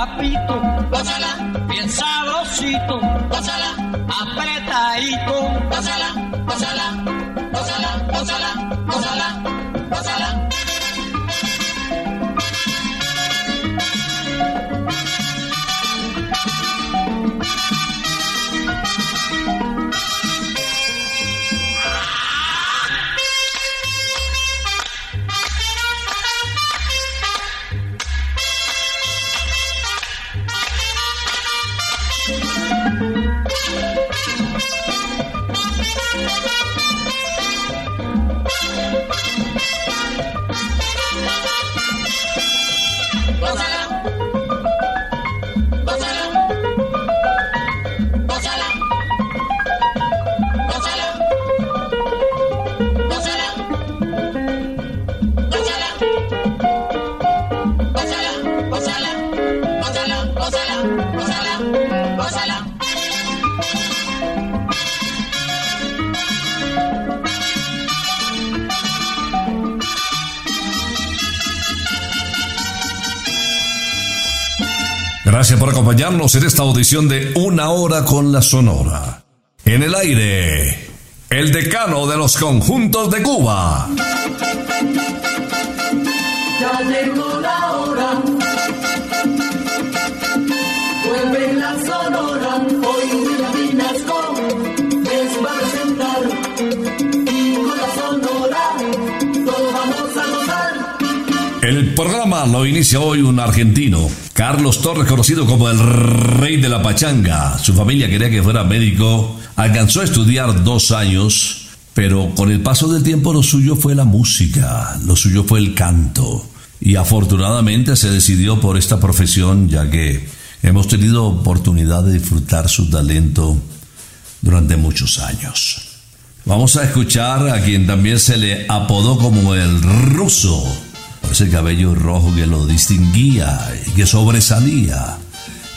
papito, gózala, bien sabrosito, gózala, apretadito, gózala, gózala, gózala, gózala, Por acompañarnos en esta audición de Una Hora con la Sonora. En el aire, el decano de los conjuntos de Cuba. Lo inicia hoy un argentino, Carlos Torres, conocido como el rey de la pachanga. Su familia quería que fuera médico, alcanzó a estudiar dos años, pero con el paso del tiempo lo suyo fue la música, lo suyo fue el canto. Y afortunadamente se decidió por esta profesión, ya que hemos tenido oportunidad de disfrutar su talento durante muchos años. Vamos a escuchar a quien también se le apodó como el ruso, ese cabello rojo que lo distinguía y que sobresalía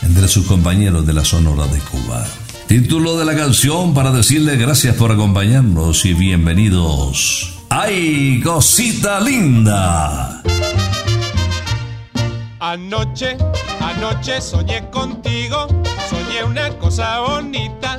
entre sus compañeros de la Sonora de Cuba. Título de la canción para decirle gracias por acompañarnos y bienvenidos. ¡Ay, cosita linda! Anoche, anoche soñé contigo, soñé una cosa bonita,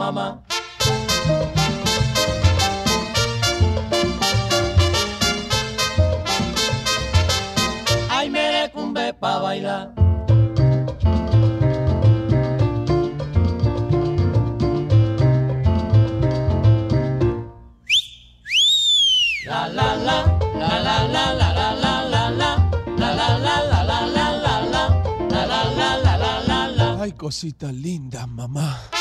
Mamá. Ay, merecumbe pa' bailar. La la la, la la la la la la la la, la la la la la la la la, la la mamá.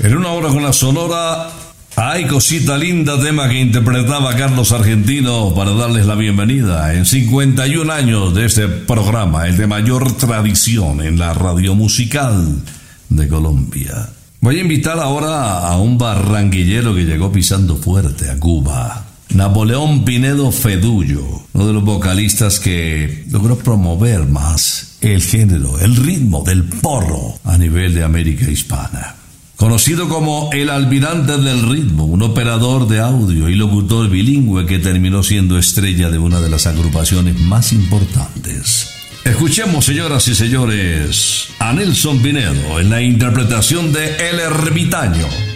En una hora con la sonora, hay cosita linda, tema que interpretaba Carlos Argentino para darles la bienvenida en 51 años de este programa, el de mayor tradición en la radio musical de Colombia. Voy a invitar ahora a un barranquillero que llegó pisando fuerte a Cuba. Napoleón Pinedo Fedullo, uno de los vocalistas que logró promover más el género, el ritmo del porro a nivel de América Hispana. Conocido como el almirante del ritmo, un operador de audio y locutor bilingüe que terminó siendo estrella de una de las agrupaciones más importantes. Escuchemos, señoras y señores, a Nelson Pinedo en la interpretación de El Ermitaño.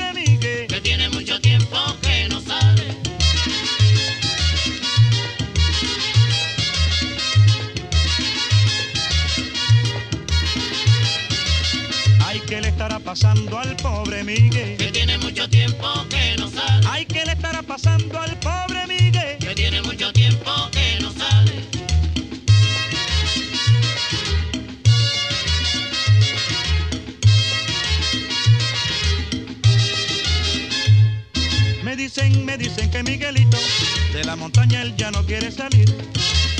pasando al pobre Miguel? Que tiene mucho tiempo que no sale, Ay, ¿qué le estará pasando al pobre Miguel? que tiene mucho tiempo que no sale. Me dicen, me dicen que Miguelito de la montaña él ya no quiere salir.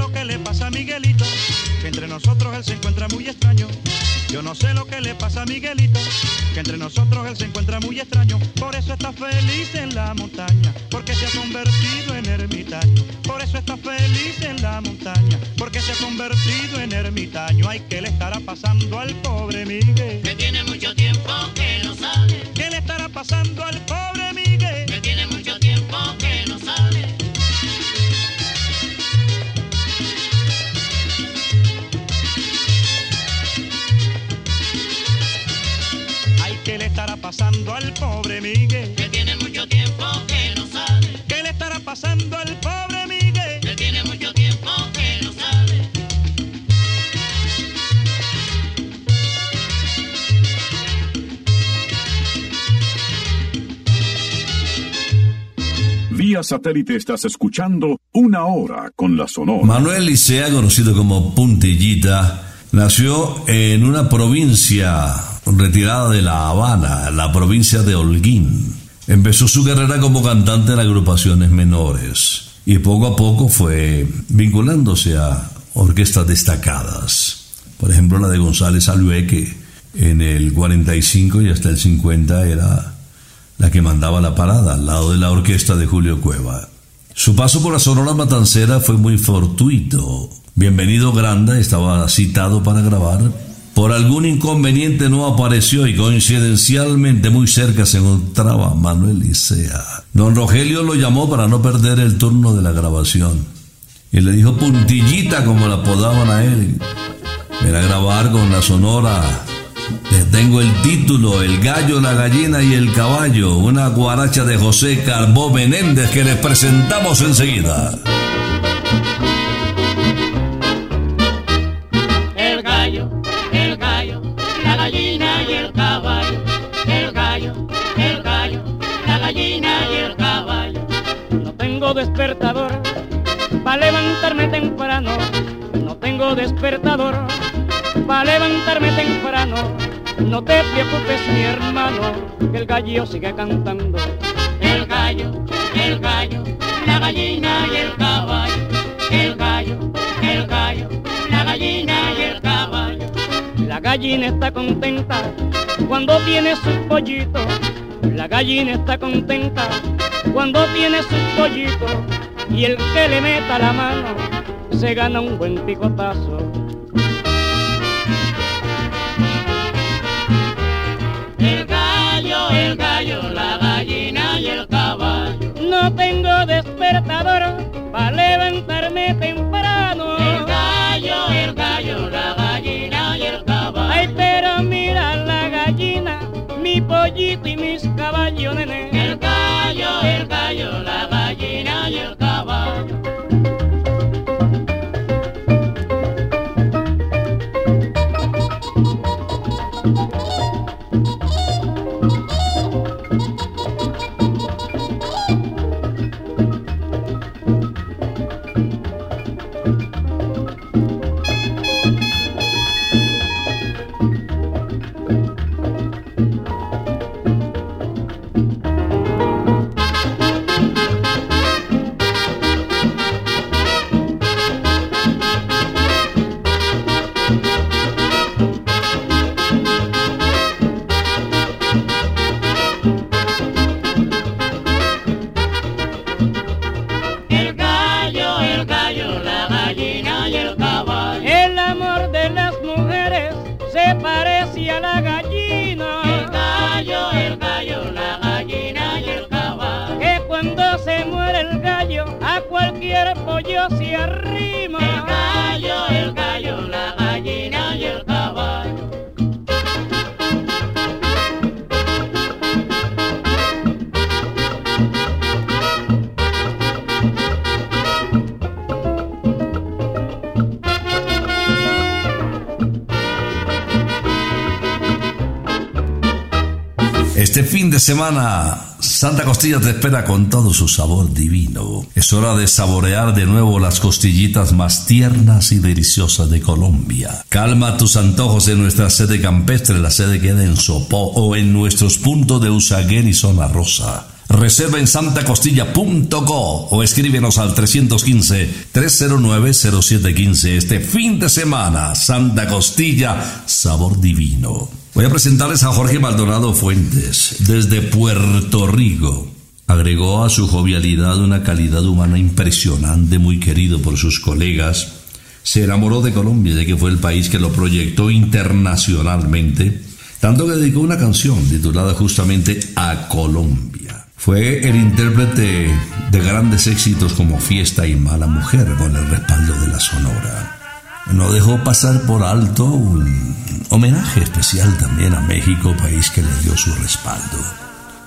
lo que le pasa a Miguelito, que entre nosotros él se encuentra muy extraño. Yo no sé lo que le pasa a Miguelito, que entre nosotros él se encuentra muy extraño. Por eso está feliz en la montaña, porque se ha convertido en ermitaño. Por eso está feliz en la montaña, porque se ha convertido en ermitaño. Ay, ¿qué le estará pasando al pobre Miguel? Que tiene mucho tiempo que no sale, pasando al pobre pasando al pobre Miguel? Que tiene mucho tiempo que no sale. ¿Qué le estará pasando al pobre Miguel? Que tiene mucho tiempo que no sale. Vía satélite estás escuchando Una Hora con la Sonora. Manuel Licea, conocido como Puntillita, nació en una provincia retirada de La Habana, la provincia de Holguín. Empezó su carrera como cantante en agrupaciones menores y poco a poco fue vinculándose a orquestas destacadas. Por ejemplo, la de González Alue, que en el 45 y hasta el 50 era la que mandaba la parada al lado de la orquesta de Julio Cueva. Su paso por la Sonora Matancera fue muy fortuito. Bienvenido Granda estaba citado para grabar. Por algún inconveniente no apareció y coincidencialmente muy cerca se encontraba Manuel Licea. Don Rogelio lo llamó para no perder el turno de la grabación. Y le dijo puntillita como la apodaban a él. Ven a grabar con la Sonora les tengo el título, El gallo, la gallina y el caballo, una guaracha de José Carbó Menéndez que les presentamos enseguida. Tengo despertador para levantarme temprano. No tengo despertador para levantarme temprano. No te preocupes, mi hermano, que el gallo sigue cantando. El gallo, el gallo, la gallina y el caballo. El gallo, el gallo, la gallina y el caballo. La gallina está contenta cuando tiene sus pollitos. La gallina está contenta cuando tiene sus pollitos. Y el que le meta la mano se gana un buen picotazo. El gallo, el gallo, la gallina y el caballo. No tengo despertador semana, Santa Costilla te espera con todo su sabor divino. Es hora de saborear de nuevo las costillitas más tiernas y deliciosas de Colombia. Calma tus antojos en nuestra sede campestre, la sede queda en Sopó o en nuestros puntos de Usaguer y Zona Rosa. Reserva en santacostilla.co o escríbenos al 315-309-0715. Este fin de semana, Santa Costilla, sabor divino. Voy a presentarles a Jorge Maldonado Fuentes, desde Puerto Rico. Agregó a su jovialidad una calidad humana impresionante, muy querido por sus colegas. Se enamoró de Colombia, ya que fue el país que lo proyectó internacionalmente. tanto que dedicó una canción titulada justamente A Colombia. Fue el intérprete de grandes éxitos como Fiesta y Mala Mujer con el respaldo de la Sonora. No dejó pasar por alto un homenaje especial también a México, país que le dio su respaldo.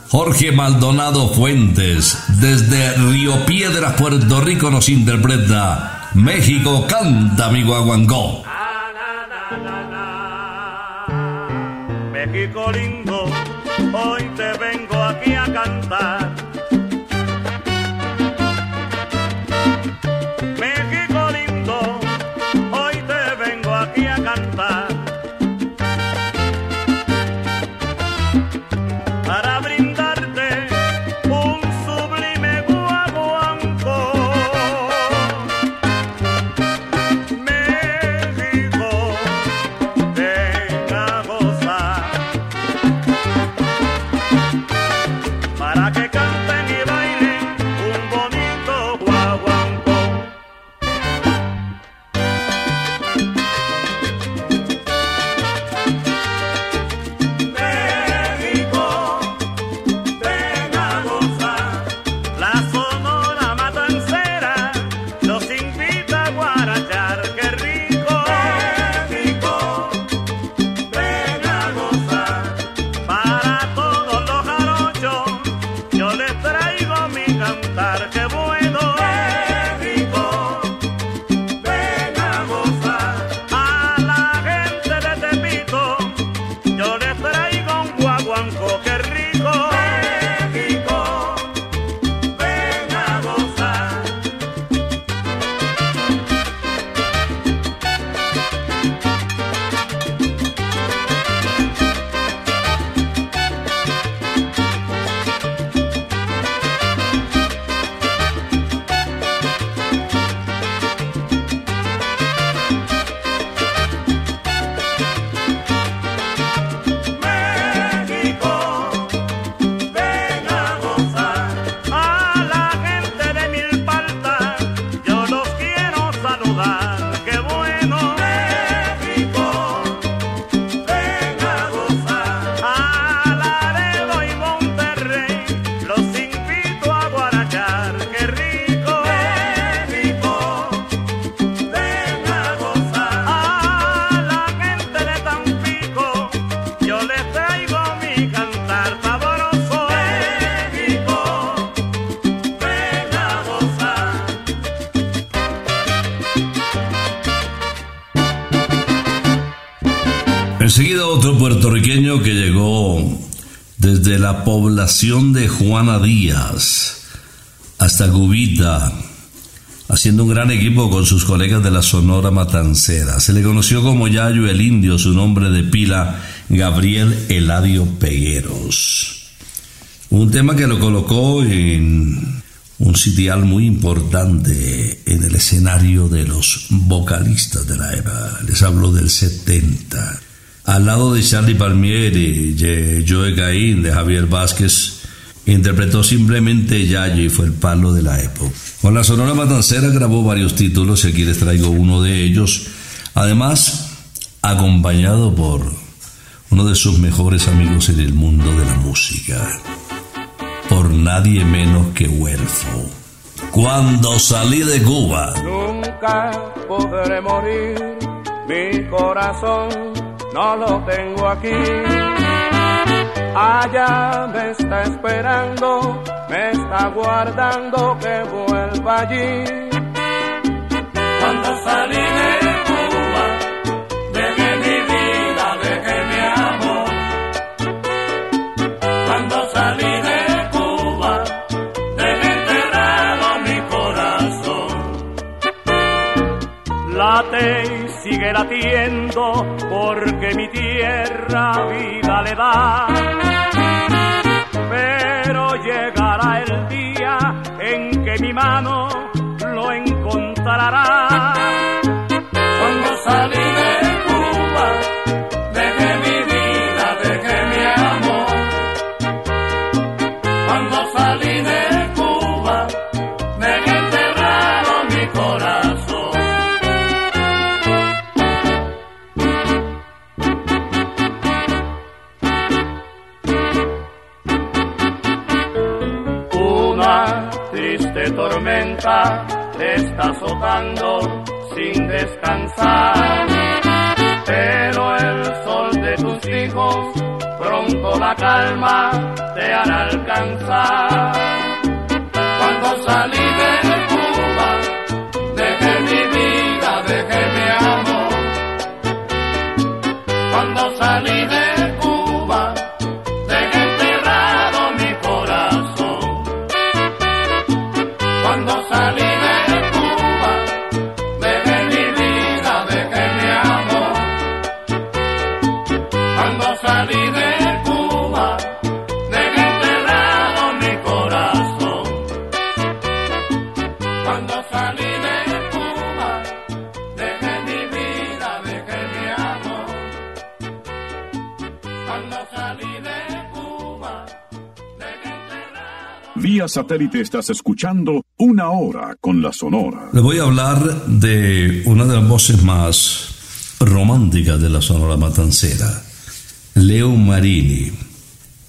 Jorge Maldonado Fuentes, desde Río Piedras, Puerto Rico, nos interpreta México canta mi guaguancó. México lindo, hoy te vengo aquí a cantar. Desde la población de Juana Díaz hasta Cubita, haciendo un gran equipo con sus colegas de la Sonora Matancera. Se le conoció como Yayo el Indio, su nombre de pila, Gabriel Eladio Pegueros. Un tema que lo colocó en un sitial muy importante en el escenario de los vocalistas de la EVA. Les hablo del 70. Al lado de Charlie Palmieri, de Joe Caín, de Javier Vázquez, interpretó simplemente Yayo y fue el palo de la época. Con la Sonora Matancera grabó varios títulos y aquí les traigo uno de ellos. Además, acompañado por uno de sus mejores amigos en el mundo de la música, por nadie menos que Huelfo. Cuando salí de Cuba, Nunca podré morir, mi corazón no lo tengo aquí. Allá me está esperando, me está guardando que vuelva allí. Cuando salí de Cuba, dejé mi vida, dejé mi amor. Cuando salí de Cuba, dejé enterrado mi corazón. Late sigue latiendo porque mi tierra vida le da. Pero llegará el día en que mi mano lo encontrará. Cuando salí de Cuba, dejé mi vida, dejé mi amor. Cuando salí de Pero el sol de tus hijos pronto la calma te hará alcanzar. Satélite estás escuchando Una Hora con la Sonora. Le voy a hablar de una de las voces más románticas de la Sonora Matancera, Leo Marini.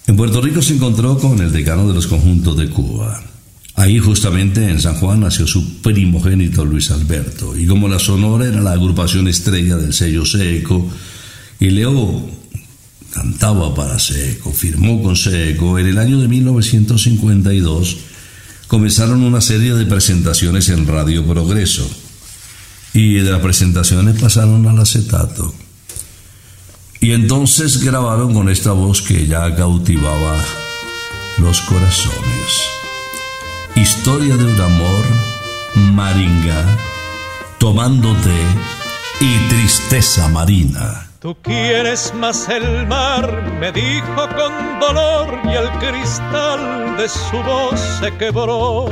En Puerto Rico se encontró con el decano de los conjuntos de Cuba. Ahí justamente en San Juan nació su primogénito Luis Alberto. Y como la Sonora era la agrupación estrella del sello Seco, y Leo cantaba para Seco, firmó con Seco, en el año de 1952 comenzaron una serie de presentaciones en Radio Progreso. Y de las presentaciones pasaron al acetato. Y entonces grabaron con esta voz que ya cautivaba los corazones. Historia de un amor, maringa, tomándote y tristeza marina. Tú quieres más el mar, me dijo con dolor y el cristal de su voz se quebró.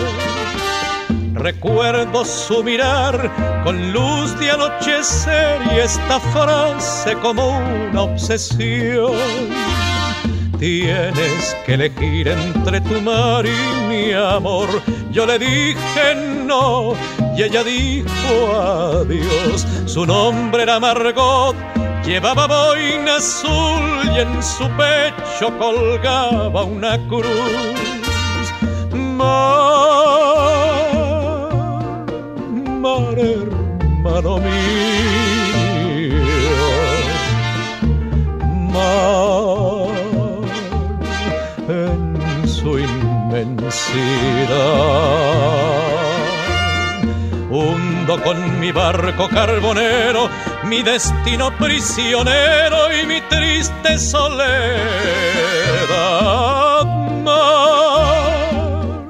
Recuerdo su mirar con luz de anochecer y esta frase como una obsesión. Tienes que elegir entre tu mar y mi amor. Yo le dije no y ella dijo adiós. Su nombre era Margot, llevaba boina azul y en su pecho colgaba una cruz. Mar, mar hermano mío, mar en su inmensidad. Hundo con mi barco carbonero, mi destino prisionero y mi triste soledad. Mar,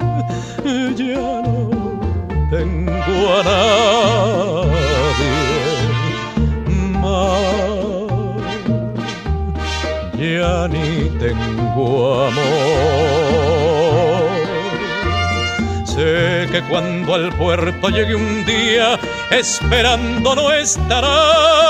ya no tengo a nadie. Ya ni tengo amor. Que cuando al puerto llegue un día, esperando no estará.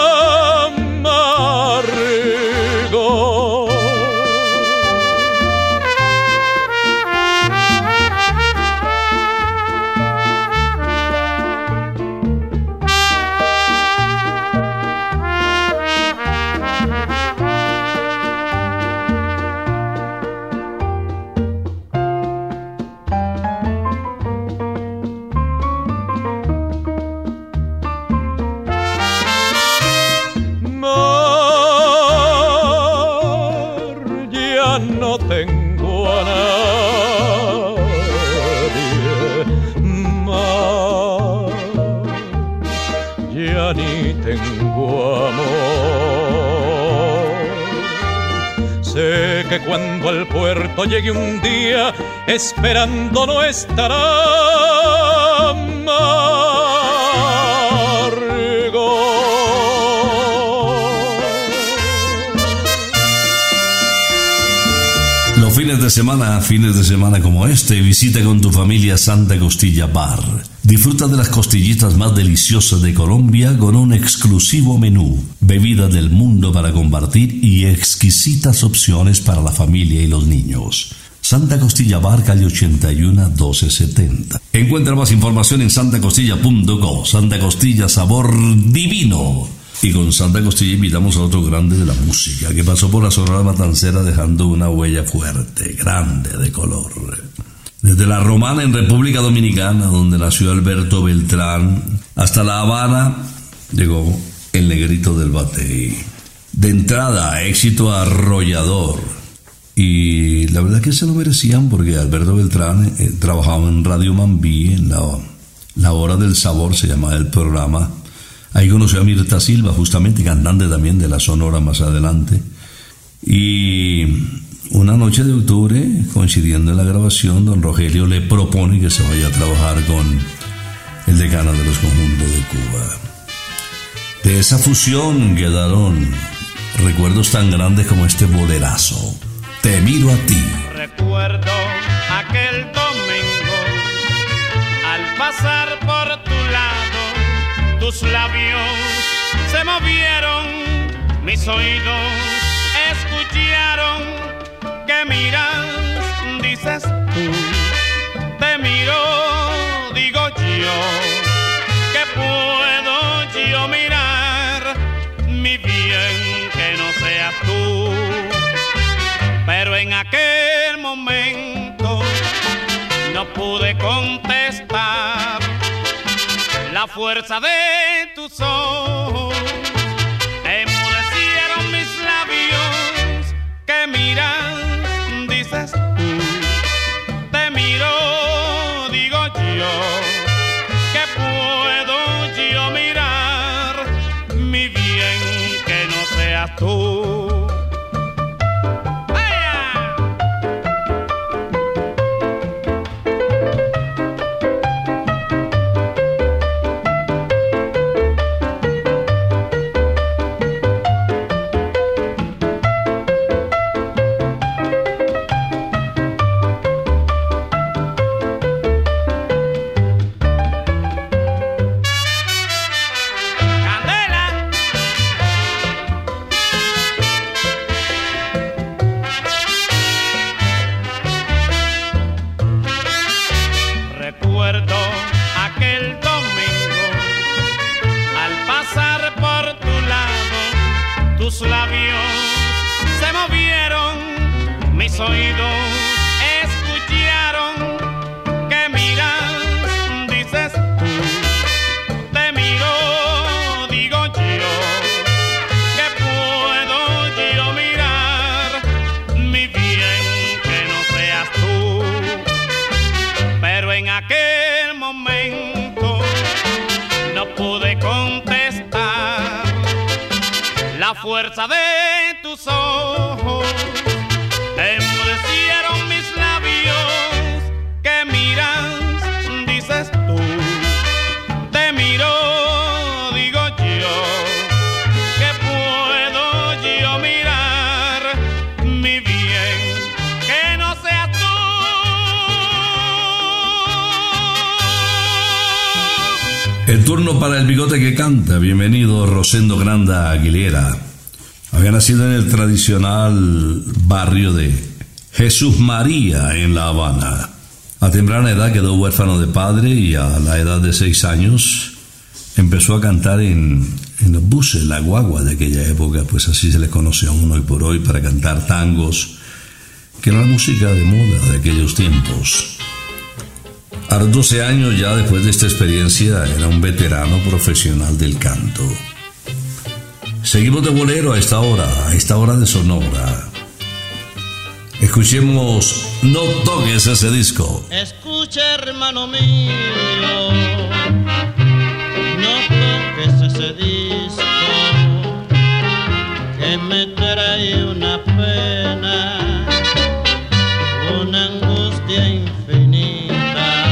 Puerto llegue un día, esperando no estará Margot. Los fines de semana, fines de semana como este, visita con tu familia Santa Costilla Bar. Disfruta de las costillitas más deliciosas de Colombia con un exclusivo menú, bebida del mundo para compartir y exquisitas opciones para la familia y los niños. Santa Costilla Bar, calle 81 1270. Encuentra más información en santacostilla.co. Santa Costilla, sabor divino. Y con Santa Costilla invitamos a otro grande de la música que pasó por la Sonora Matancera dejando una huella fuerte, grande de color. Desde la Romana en República Dominicana, donde nació Alberto Beltrán, hasta La Habana llegó el negrito del batey. De entrada, éxito arrollador. Y la verdad que se lo merecían porque Alberto Beltrán eh, trabajaba en Radio Mambí, en la, Hora del Sabor se llamaba el programa. Ahí conoció a Mirta Silva, justamente cantante también de la Sonora más adelante. Y una noche de octubre, coincidiendo en la grabación, don Rogelio le propone que se vaya a trabajar con el decano de los conjuntos de Cuba. De esa fusión quedaron recuerdos tan grandes como este bolerazo. Te miro a ti. Recuerdo aquel domingo al pasar por tu lado, tus labios se movieron, mis oídos escucharon que miras, dices tú, te miro, contestar la fuerza de tus ojos. Enmudecieron mis labios que miras, Rosendo Granda Aguilera. Había nacido en el tradicional barrio de Jesús María en La Habana. A temprana edad quedó huérfano de padre y a la edad de seis años empezó a cantar en, en los buses, la guagua de aquella época, pues así se le conoce aún hoy por hoy para cantar tangos, que era la música de moda de aquellos tiempos. A los 12 años ya después de esta experiencia era un veterano profesional del canto. Seguimos de bolero a esta hora, a esta hora de Sonora. Escuchemos No toques ese disco. Escucha, hermano mío, no toques ese disco que me trae una pena, una angustia infinita.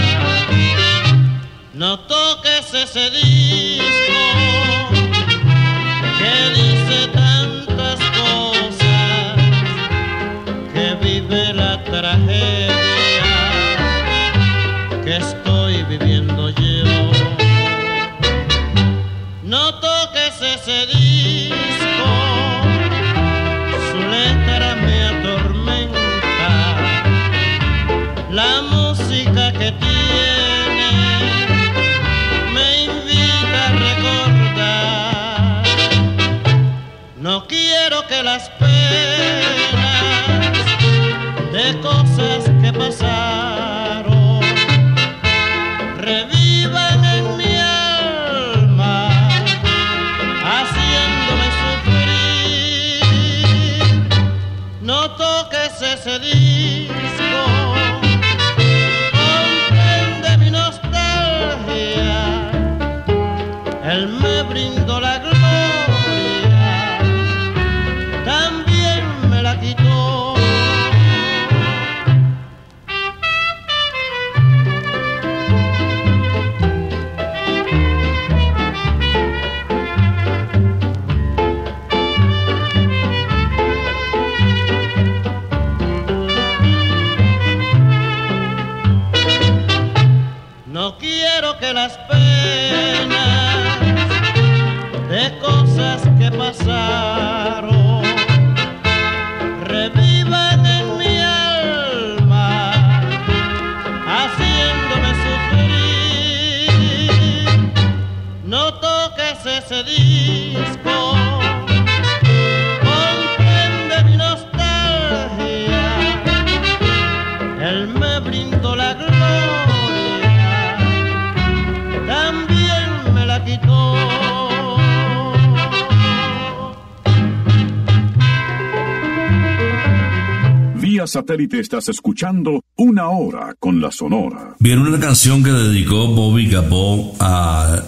No toques ese disco música que tiene satélite estás escuchando Una Hora con la Sonora. Bien, una canción que dedicó Bobby Capó a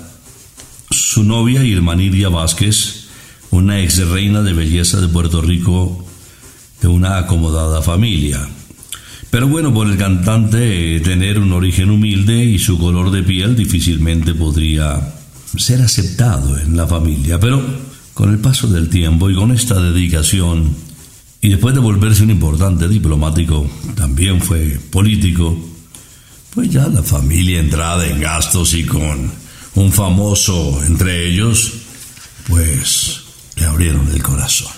su novia Irmaniria Vázquez, una ex reina de belleza de Puerto Rico de una acomodada familia. Pero bueno, por el cantante eh, tener un origen humilde y su color de piel difícilmente podría ser aceptado en la familia. Pero con el paso del tiempo y con esta dedicación, y después de volverse un importante diplomático, también fue político, pues ya la familia entrada en gastos y con un famoso entre ellos, pues le abrieron el corazón.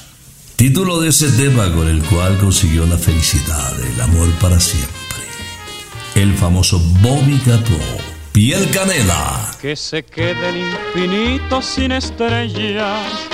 Título de ese tema con el cual consiguió la felicidad, el amor para siempre. El famoso Bobby Capó, Piel Canela. Que se quede el infinito sin estrellas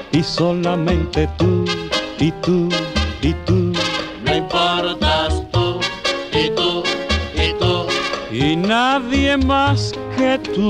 y solamente tú y tú y tú Me importas tú y tú y tú. y nadie más que tú.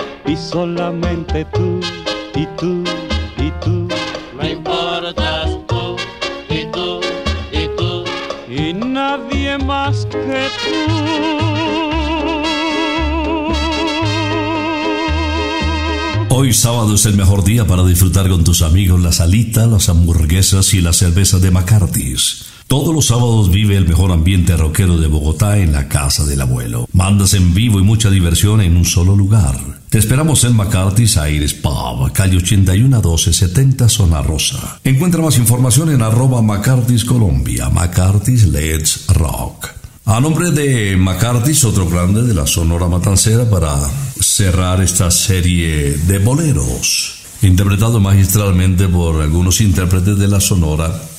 y solamente tú y tú y tú Me importas tú y tú y tú. y nadie más que tú. Hoy sábado es el mejor día para disfrutar con tus amigos la salita, las hamburguesas y la cerveza de McCarthy's. Todos los sábados vive el mejor ambiente rockero de Bogotá en la casa del abuelo. Mandas en vivo y mucha diversión en un solo lugar. Te esperamos en McCarthy's Aires Pub, calle 81 1270 Zona Rosa. Encuentra más información en arroba McCarthy's Colombia, McCarthy's Let's Rock. A nombre de McCarthy's, otro grande de la Sonora Matancera para cerrar esta serie de boleros, interpretado magistralmente por algunos intérpretes de la Sonora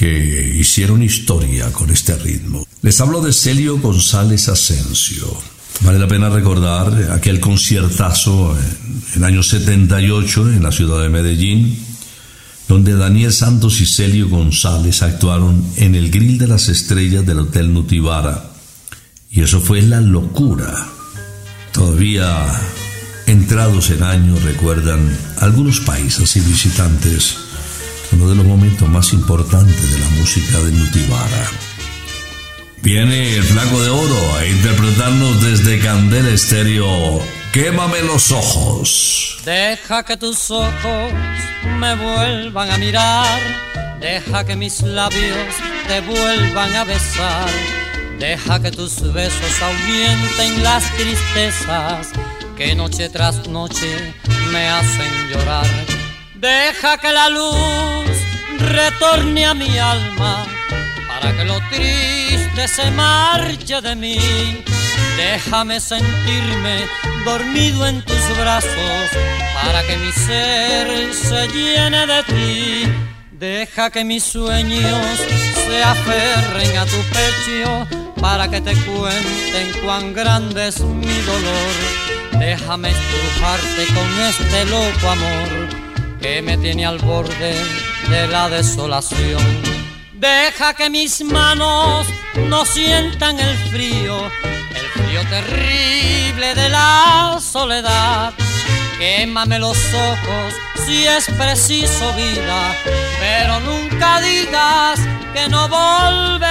que hicieron historia con este ritmo. Les hablo de Celio González Asensio. Vale la pena recordar aquel conciertazo en el año 78 en la ciudad de Medellín, donde Daniel Santos y Celio González actuaron en el Grill de las Estrellas del Hotel Nutibara Y eso fue la locura. Todavía entrados en años recuerdan algunos países y visitantes uno de los momentos más importantes de la música de Nutibara. Viene el Flaco de Oro a interpretarnos desde Candela Estéreo. Quémame los ojos. Deja que tus ojos me vuelvan a mirar. Deja que mis labios te vuelvan a besar. Deja que tus besos ahuyenten las tristezas que noche tras noche me hacen llorar. Deja que la luz retorne a mi alma para que lo triste se marche de mí. Déjame sentirme dormido en tus brazos para que mi ser se llene de ti. Deja que mis sueños se aferren a tu pecho para que te cuenten cuán grande es mi dolor. Déjame estrujarte con este loco amor que me tiene al borde de la desolación. Deja que mis manos no sientan el frío, el frío terrible de la soledad. Quémame los ojos si es preciso vida, pero nunca digas que no volverás.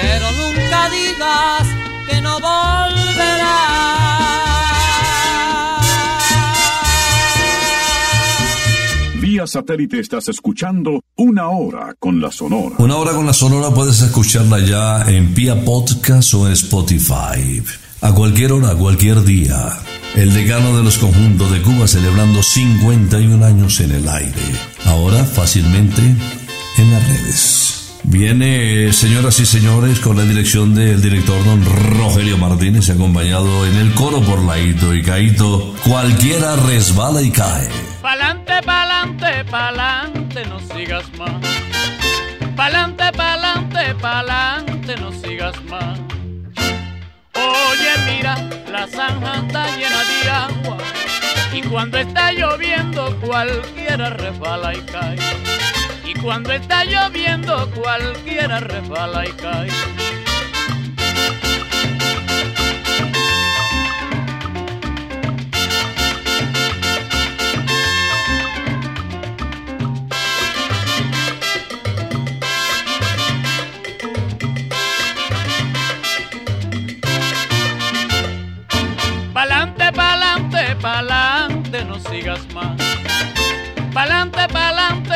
pero nunca digas que no volverás. Vía satélite estás escuchando Una Hora con la Sonora. Una hora con la Sonora puedes escucharla ya en Vía Podcast o en Spotify. A cualquier hora, a cualquier día. El decano de los conjuntos de Cuba celebrando 51 años en el aire. Ahora fácilmente en las redes. Viene, señoras y señores, con la dirección del director don Rogelio Martínez, acompañado en el coro por Laito y Caito. Cualquiera resbala y cae. Pa'lante, pa'lante, pa'lante, no sigas más. Pa'lante, pa'lante, pa'lante, no sigas más. Oye, mira, la zanja está llena de agua. Y cuando está lloviendo, cualquiera resbala y cae. Y cuando está lloviendo, cualquiera resbala y cae. Pa'lante, pa'lante, pa'lante, no sigas más. Pa'lante, pa'lante,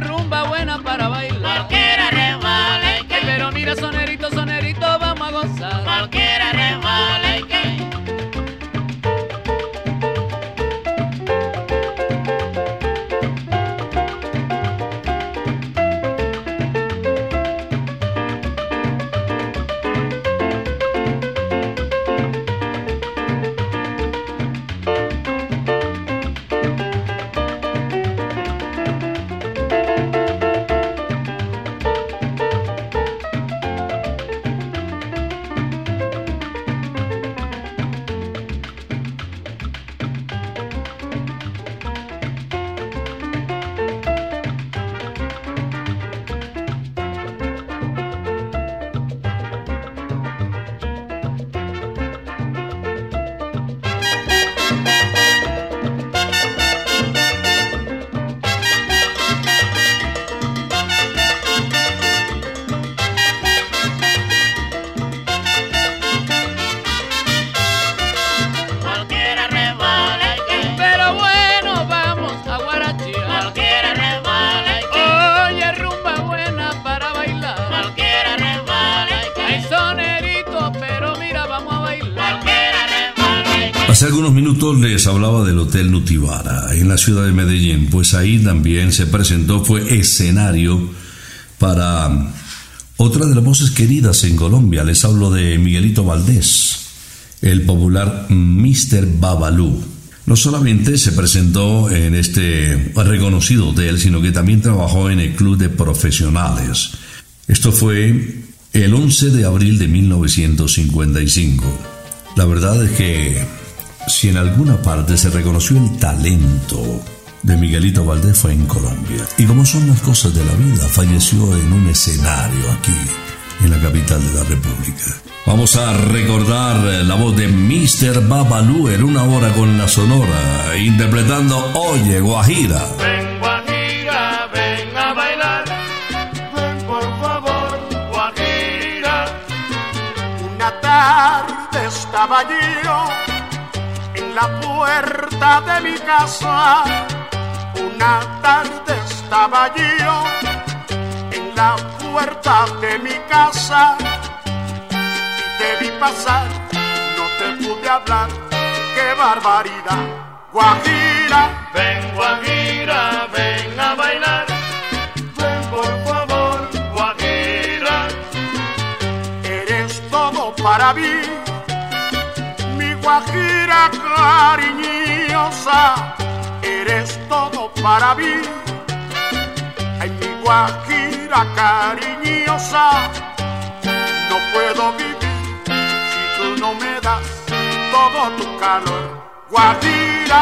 Hace algunos minutos les hablaba del Hotel Nutibara en la ciudad de Medellín, pues ahí también se presentó, fue escenario para otra de las voces queridas en Colombia. Les hablo de Miguelito Valdés, el popular Mr. Babalú. No solamente se presentó en este reconocido hotel, sino que también trabajó en el Club de Profesionales. Esto fue el 11 de abril de 1955. La verdad es que si en alguna parte se reconoció el talento de Miguelito Valdés fue en Colombia. Y como son las cosas de la vida, falleció en un escenario aquí, en la capital de la República. Vamos a recordar la voz de Mr. Babalú en una hora con la Sonora, interpretando Oye Guajira. Ven Guajira, ven a bailar, ven por favor Guajira. Una tarde estaba yo la puerta de mi casa. Una tarde estaba yo en la puerta de mi casa y te vi pasar, no te pude hablar, qué barbaridad. Guajira, Ven Guajira, ven a bailar, ven por favor Guajira. eres todo para mí, guajira cariñosa, eres todo para mí. Ay, mi guajira cariñosa, no puedo vivir si tú no me das todo tu calor. Guajira,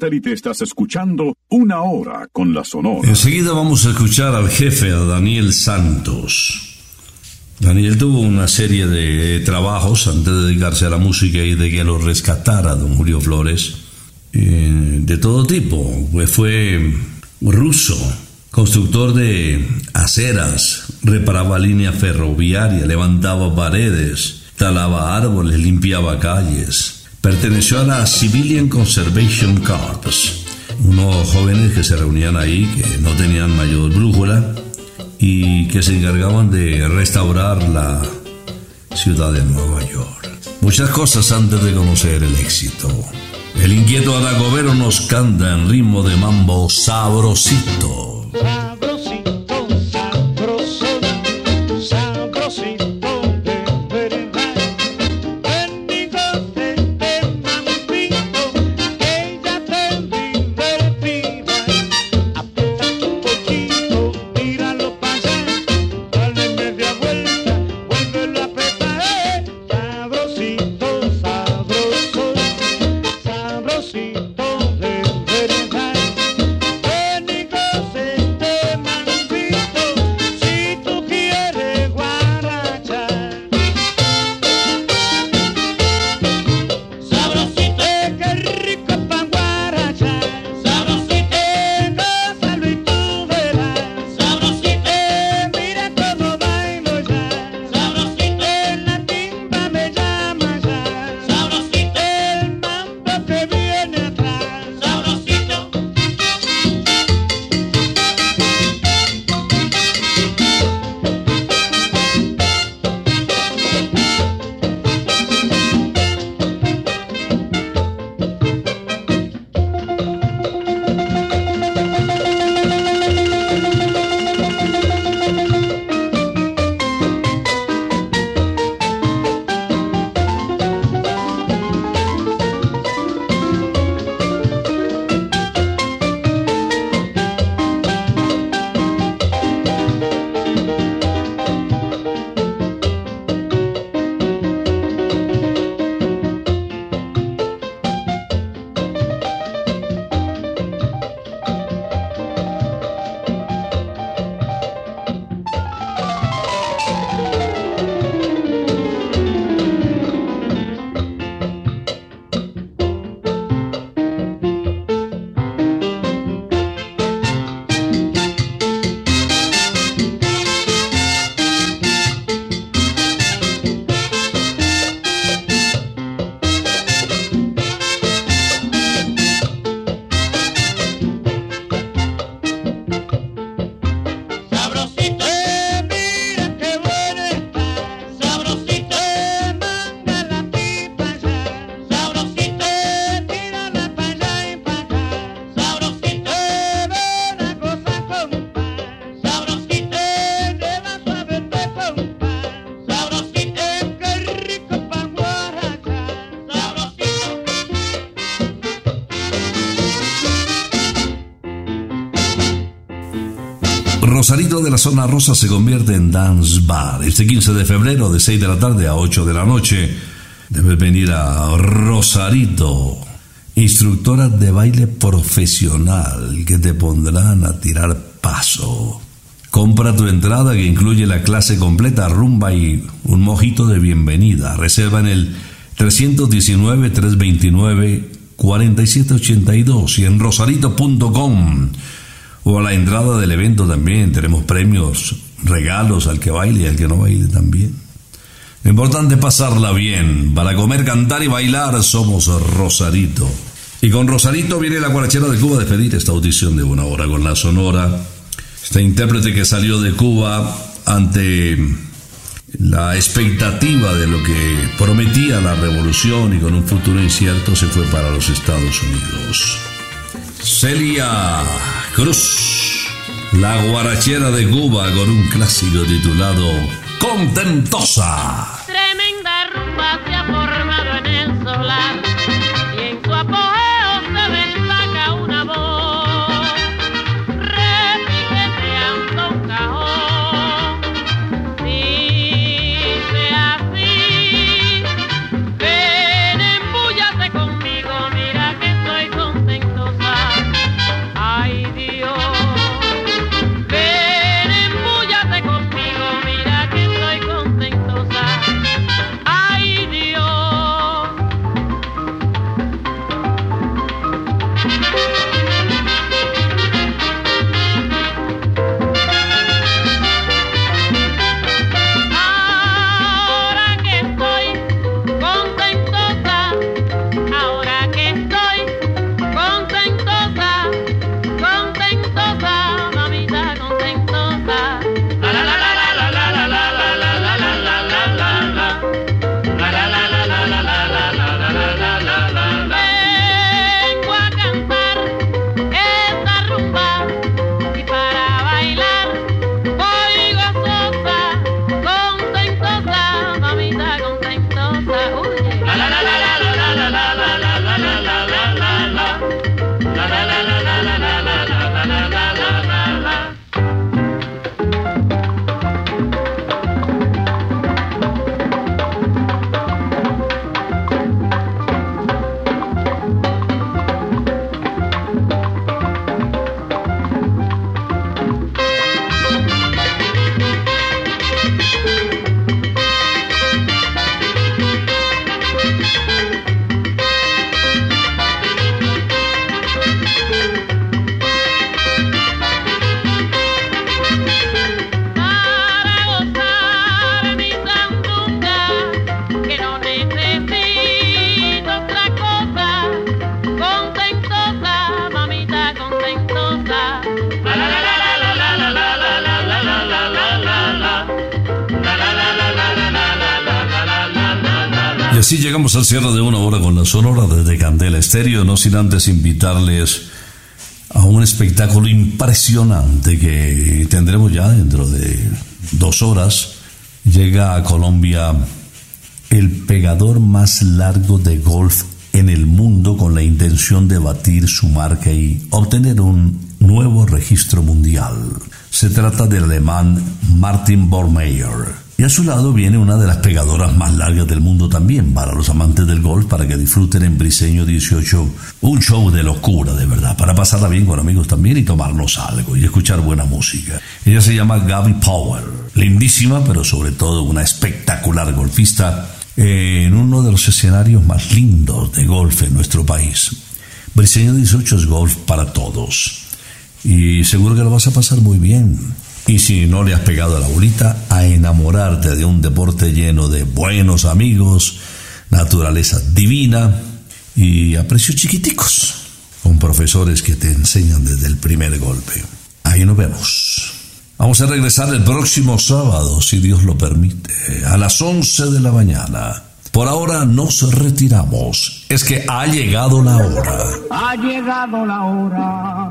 satélite estás escuchando una hora con la Sonora. Enseguida vamos a escuchar al jefe, a Daniel Santos. Daniel tuvo una serie de trabajos antes de dedicarse a la música y de que lo rescatara don Julio Flores, eh, de todo tipo. Pues fue ruso, constructor de aceras, reparaba líneas ferroviarias, levantaba paredes, talaba árboles, limpiaba calles. Perteneció a la Civilian Conservation Corps, unos jóvenes que se reunían ahí, que no tenían mayor brújula y que se encargaban de restaurar la ciudad de Nueva York. Muchas cosas antes de conocer el éxito. El inquieto Adagobero nos canta en ritmo de mambo. Sabrosito, la Zona Rosa se convierte en Dance Bar. Este 15 de febrero, de 6 de la tarde a 8 de la noche, debes venir a Rosarito, instructoras de baile profesional que te pondrán a tirar paso. Compra tu entrada que incluye la clase completa, rumba y un mojito de bienvenida. Reserva en el 319-329-4782 y en rosarito.com o a la entrada del evento también tenemos premios, regalos al que baile y al que no baile también. Lo importante es pasarla bien. Para comer, cantar y bailar somos Rosarito. Y con Rosarito viene la guarachera de Cuba a despedir esta audición de una hora con la Sonora. Este intérprete que salió de Cuba ante la expectativa de lo que prometía la revolución y con un futuro incierto se fue para los Estados Unidos. Celia Cruz, la guarachera de Cuba con un clásico titulado Contentosa. Tremenda rumba se ha formado en el solar Sonora desde Candela Estéreo, no sin antes invitarles a un espectáculo impresionante que tendremos ya dentro de dos horas. Llega a Colombia el pegador más largo de golf en el mundo con la intención de batir su marca y obtener un nuevo registro mundial. Se trata del alemán Martin Bormeyer. Y a su lado viene una de las pegadoras más largas del mundo también, para los amantes del golf, para que disfruten en Briseño 18 un show de locura, de verdad, para pasarla bien con amigos también y tomarnos algo y escuchar buena música. Ella se llama Gaby Power, lindísima, pero sobre todo una espectacular golfista en uno de los escenarios más lindos de golf en nuestro país. Briseño 18 es golf para todos y seguro que lo vas a pasar muy bien. Y si no le has pegado a la bolita, a enamorarte de un deporte lleno de buenos amigos, naturaleza divina y a precios chiquiticos, con profesores que te enseñan desde el primer golpe. Ahí nos vemos. Vamos a regresar el próximo sábado, si Dios lo permite, a las 11 de la mañana. Por ahora nos retiramos. Es que ha llegado la hora. Ha llegado la hora.